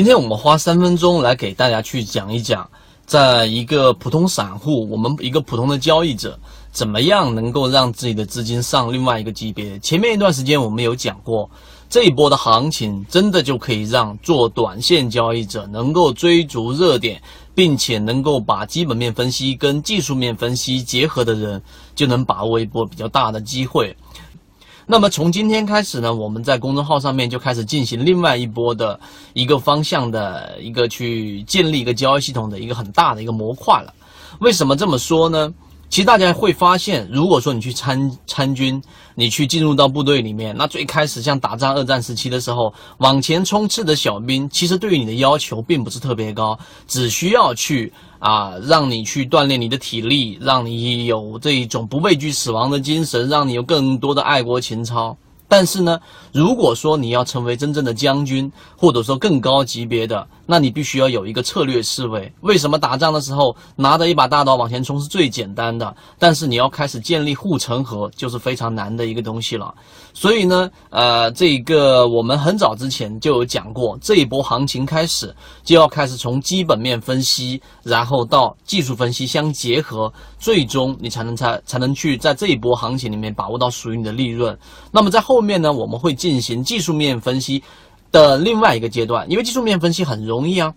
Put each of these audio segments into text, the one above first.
今天我们花三分钟来给大家去讲一讲，在一个普通散户，我们一个普通的交易者，怎么样能够让自己的资金上另外一个级别？前面一段时间我们有讲过，这一波的行情真的就可以让做短线交易者能够追逐热点，并且能够把基本面分析跟技术面分析结合的人，就能把握一波比较大的机会。那么从今天开始呢，我们在公众号上面就开始进行另外一波的一个方向的一个去建立一个交易系统的一个很大的一个模块了。为什么这么说呢？其实大家会发现，如果说你去参参军，你去进入到部队里面，那最开始像打仗二战时期的时候，往前冲刺的小兵，其实对于你的要求并不是特别高，只需要去啊，让你去锻炼你的体力，让你有这一种不畏惧死亡的精神，让你有更多的爱国情操。但是呢，如果说你要成为真正的将军，或者说更高级别的，那你必须要有一个策略思维。为什么打仗的时候拿着一把大刀往前冲是最简单的？但是你要开始建立护城河，就是非常难的一个东西了。所以呢，呃，这个我们很早之前就有讲过，这一波行情开始就要开始从基本面分析，然后到技术分析相结合，最终你才能才才能去在这一波行情里面把握到属于你的利润。那么在后。后面呢，我们会进行技术面分析的另外一个阶段，因为技术面分析很容易啊。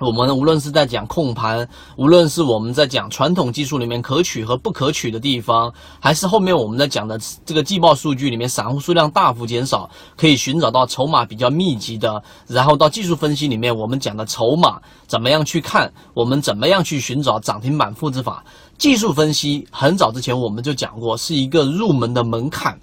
我们无论是在讲控盘，无论是我们在讲传统技术里面可取和不可取的地方，还是后面我们在讲的这个季报数据里面散户数量大幅减少，可以寻找到筹码比较密集的，然后到技术分析里面我们讲的筹码怎么样去看，我们怎么样去寻找涨停板复制法。技术分析很早之前我们就讲过，是一个入门的门槛。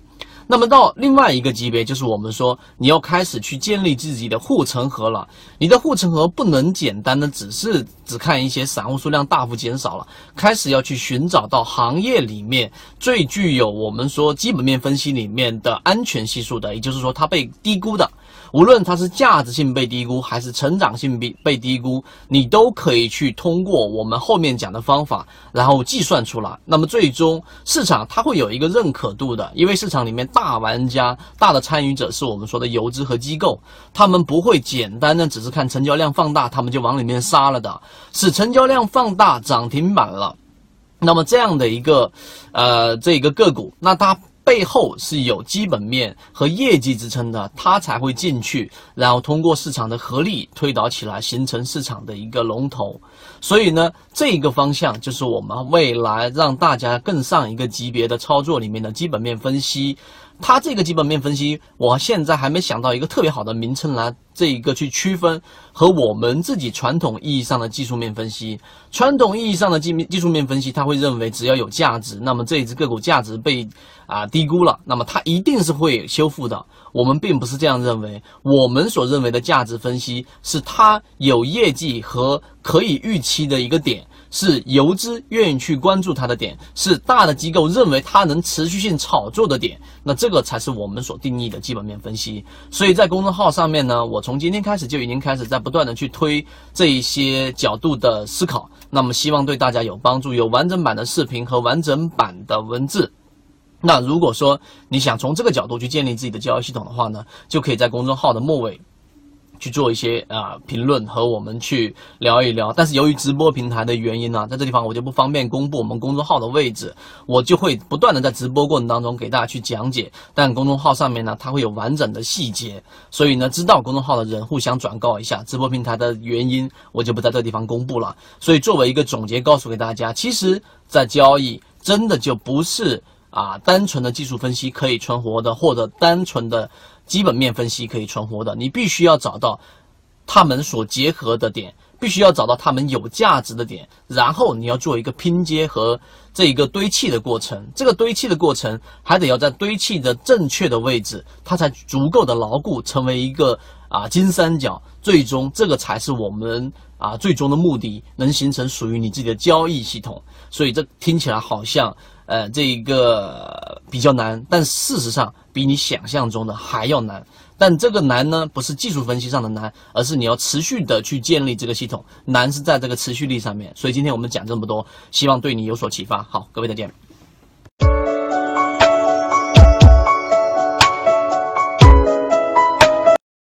那么到另外一个级别，就是我们说你要开始去建立自己的护城河了。你的护城河不能简单的只是只看一些散户数量大幅减少了，开始要去寻找到行业里面最具有我们说基本面分析里面的安全系数的，也就是说它被低估的。无论它是价值性被低估，还是成长性被被低估，你都可以去通过我们后面讲的方法，然后计算出来。那么最终市场它会有一个认可度的，因为市场里面大玩家、大的参与者是我们说的游资和机构，他们不会简单的只是看成交量放大，他们就往里面杀了的，使成交量放大涨停板了，那么这样的一个呃这一个个股，那它。背后是有基本面和业绩支撑的，它才会进去，然后通过市场的合力推导起来，形成市场的一个龙头。所以呢，这一个方向就是我们未来让大家更上一个级别的操作里面的基本面分析。它这个基本面分析，我现在还没想到一个特别好的名称来这一个去区分和我们自己传统意义上的技术面分析。传统意义上的技技术面分析，他会认为只要有价值，那么这一只个股价值被啊低估了，那么它一定是会修复的。我们并不是这样认为，我们所认为的价值分析是它有业绩和可以预期的一个点。是游资愿意去关注它的点，是大的机构认为它能持续性炒作的点，那这个才是我们所定义的基本面分析。所以在公众号上面呢，我从今天开始就已经开始在不断的去推这一些角度的思考，那么希望对大家有帮助，有完整版的视频和完整版的文字。那如果说你想从这个角度去建立自己的交易系统的话呢，就可以在公众号的末尾。去做一些啊评论和我们去聊一聊，但是由于直播平台的原因呢，在这地方我就不方便公布我们公众号的位置，我就会不断的在直播过程当中给大家去讲解，但公众号上面呢，它会有完整的细节，所以呢，知道公众号的人互相转告一下，直播平台的原因我就不在这地方公布了。所以作为一个总结，告诉给大家，其实，在交易真的就不是啊单纯的技术分析可以存活的，或者单纯的。基本面分析可以存活的，你必须要找到他们所结合的点，必须要找到他们有价值的点，然后你要做一个拼接和这一个堆砌的过程。这个堆砌的过程还得要在堆砌的正确的位置，它才足够的牢固，成为一个啊金三角。最终，这个才是我们啊最终的目的，能形成属于你自己的交易系统。所以这听起来好像。呃，这一个比较难，但事实上比你想象中的还要难。但这个难呢，不是技术分析上的难，而是你要持续的去建立这个系统，难是在这个持续力上面。所以今天我们讲这么多，希望对你有所启发。好，各位再见。